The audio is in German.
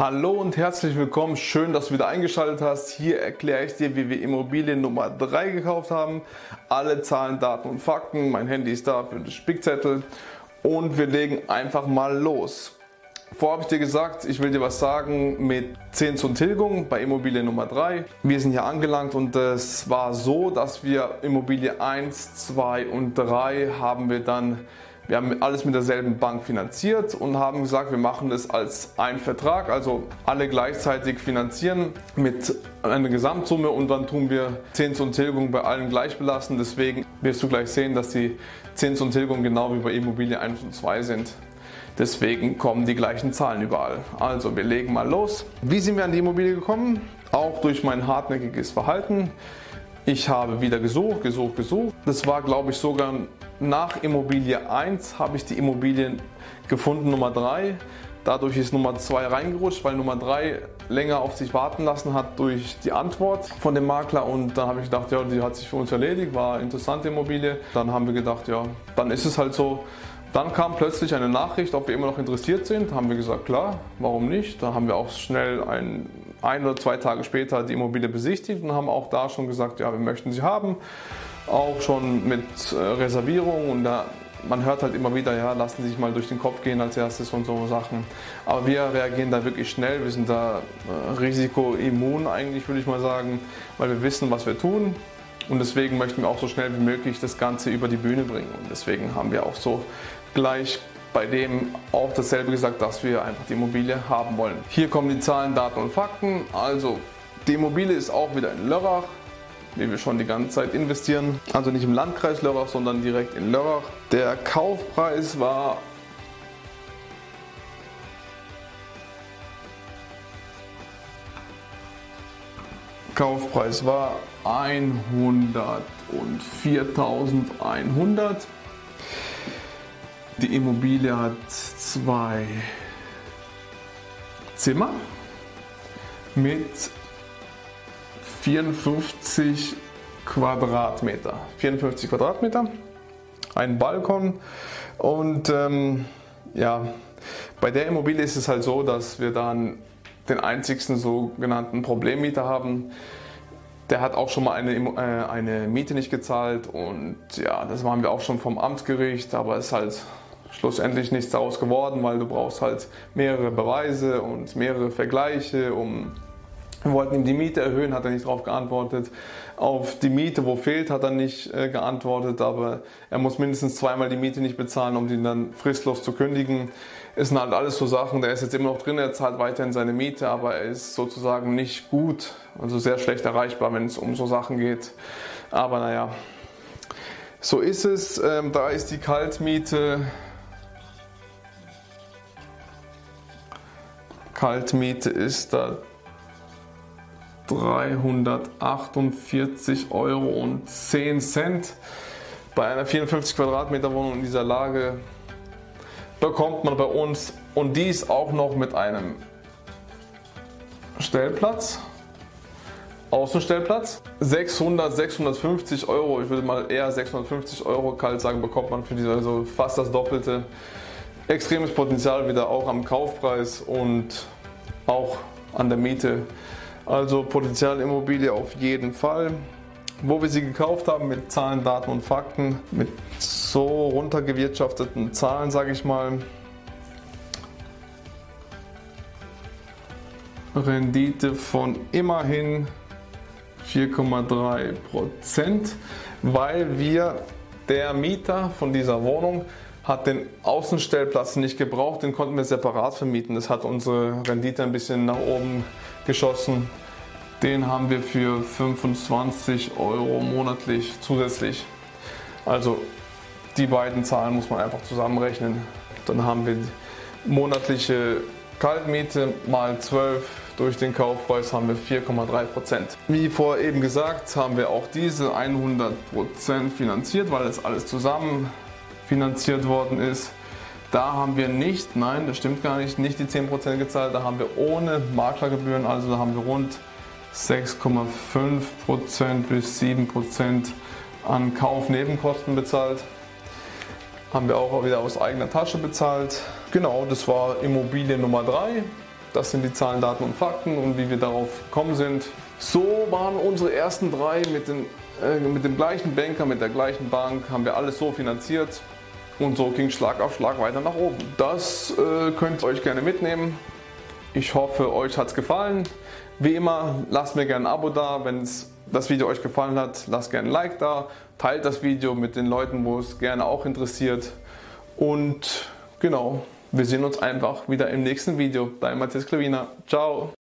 Hallo und herzlich willkommen. Schön, dass du wieder eingeschaltet hast. Hier erkläre ich dir, wie wir Immobilie Nummer 3 gekauft haben. Alle Zahlen, Daten und Fakten. Mein Handy ist da für den Spickzettel. Und wir legen einfach mal los. Vorher habe ich dir gesagt, ich will dir was sagen mit 10 zur Tilgung bei Immobilie Nummer 3. Wir sind hier angelangt und es war so, dass wir Immobilie 1, 2 und 3 haben wir dann wir haben alles mit derselben Bank finanziert und haben gesagt, wir machen das als ein Vertrag, also alle gleichzeitig finanzieren mit einer Gesamtsumme und dann tun wir Zins und Tilgung bei allen gleich belassen. Deswegen wirst du gleich sehen, dass die Zins und Tilgung genau wie bei Immobilie 1 und 2 sind. Deswegen kommen die gleichen Zahlen überall. Also wir legen mal los. Wie sind wir an die Immobilie gekommen? Auch durch mein hartnäckiges Verhalten. Ich habe wieder gesucht, gesucht, gesucht. Das war, glaube ich, sogar nach Immobilie 1 habe ich die Immobilien gefunden, Nummer 3. Dadurch ist Nummer 2 reingerutscht, weil Nummer 3 länger auf sich warten lassen hat durch die Antwort von dem Makler. Und dann habe ich gedacht, ja, die hat sich für uns erledigt, war eine interessante Immobilie. Dann haben wir gedacht, ja, dann ist es halt so. Dann kam plötzlich eine Nachricht, ob wir immer noch interessiert sind. Haben wir gesagt, klar, warum nicht? Da haben wir auch schnell ein, ein oder zwei Tage später die Immobilie besichtigt und haben auch da schon gesagt, ja, wir möchten sie haben auch schon mit äh, Reservierung und da, man hört halt immer wieder, ja, lassen Sie sich mal durch den Kopf gehen als erstes und so Sachen. Aber wir reagieren da wirklich schnell, wir sind da äh, risikoimmun eigentlich, würde ich mal sagen, weil wir wissen, was wir tun. Und deswegen möchten wir auch so schnell wie möglich das Ganze über die Bühne bringen. Und deswegen haben wir auch so gleich bei dem auch dasselbe gesagt, dass wir einfach die Immobilie haben wollen. Hier kommen die Zahlen, Daten und Fakten. Also die Immobilie ist auch wieder in Lörrach wie wir schon die ganze Zeit investieren. Also nicht im Landkreis Lörrach, sondern direkt in Lörrach. Der Kaufpreis war Kaufpreis war 104.100. Die Immobilie hat zwei Zimmer mit 54 Quadratmeter. 54 Quadratmeter, ein Balkon und ähm, ja, bei der Immobilie ist es halt so, dass wir dann den einzigsten sogenannten Problemmieter haben. Der hat auch schon mal eine, äh, eine Miete nicht gezahlt und ja, das waren wir auch schon vom Amtsgericht, aber es ist halt schlussendlich nichts daraus geworden, weil du brauchst halt mehrere Beweise und mehrere Vergleiche, um wir wollten ihm die Miete erhöhen, hat er nicht darauf geantwortet. Auf die Miete, wo fehlt, hat er nicht äh, geantwortet, aber er muss mindestens zweimal die Miete nicht bezahlen, um die dann fristlos zu kündigen. Es sind halt alles so Sachen, der ist jetzt immer noch drin, er zahlt weiterhin seine Miete, aber er ist sozusagen nicht gut, also sehr schlecht erreichbar, wenn es um so Sachen geht. Aber naja, so ist es. Ähm, da ist die Kaltmiete. Kaltmiete ist da 348 Euro und 10 Cent. Bei einer 54 Quadratmeter Wohnung in dieser Lage bekommt man bei uns und dies auch noch mit einem Stellplatz, Außenstellplatz. 600, 650 Euro, ich würde mal eher 650 Euro kalt sagen, bekommt man für diese, also fast das Doppelte. Extremes Potenzial wieder auch am Kaufpreis und auch an der Miete. Also Potenzialimmobilie auf jeden Fall. Wo wir sie gekauft haben mit Zahlen, Daten und Fakten, mit so runtergewirtschafteten Zahlen, sage ich mal. Rendite von immerhin 4,3 Prozent, weil wir der Mieter von dieser Wohnung hat den Außenstellplatz nicht gebraucht, den konnten wir separat vermieten. Das hat unsere Rendite ein bisschen nach oben geschossen. Den haben wir für 25 Euro monatlich zusätzlich. Also die beiden Zahlen muss man einfach zusammenrechnen. Dann haben wir monatliche Kaltmiete mal 12 durch den Kaufpreis haben wir 4,3 Prozent. Wie vorher eben gesagt, haben wir auch diese 100 Prozent finanziert, weil das alles zusammen finanziert worden ist. Da haben wir nicht, nein, das stimmt gar nicht, nicht die 10 Prozent gezahlt, da haben wir ohne Maklergebühren, also da haben wir rund 6,5% bis 7% an Kaufnebenkosten bezahlt. Haben wir auch wieder aus eigener Tasche bezahlt. Genau, das war Immobilie Nummer 3. Das sind die Zahlen, Daten und Fakten und wie wir darauf gekommen sind. So waren unsere ersten drei mit, den, äh, mit dem gleichen Banker, mit der gleichen Bank, haben wir alles so finanziert. Und so ging Schlag auf Schlag weiter nach oben. Das äh, könnt ihr euch gerne mitnehmen. Ich hoffe, euch hat es gefallen. Wie immer, lasst mir gerne ein Abo da. Wenn das Video euch gefallen hat, lasst gerne ein Like da. Teilt das Video mit den Leuten, wo es gerne auch interessiert. Und genau, wir sehen uns einfach wieder im nächsten Video. Dein Matthias Klawiner. Ciao.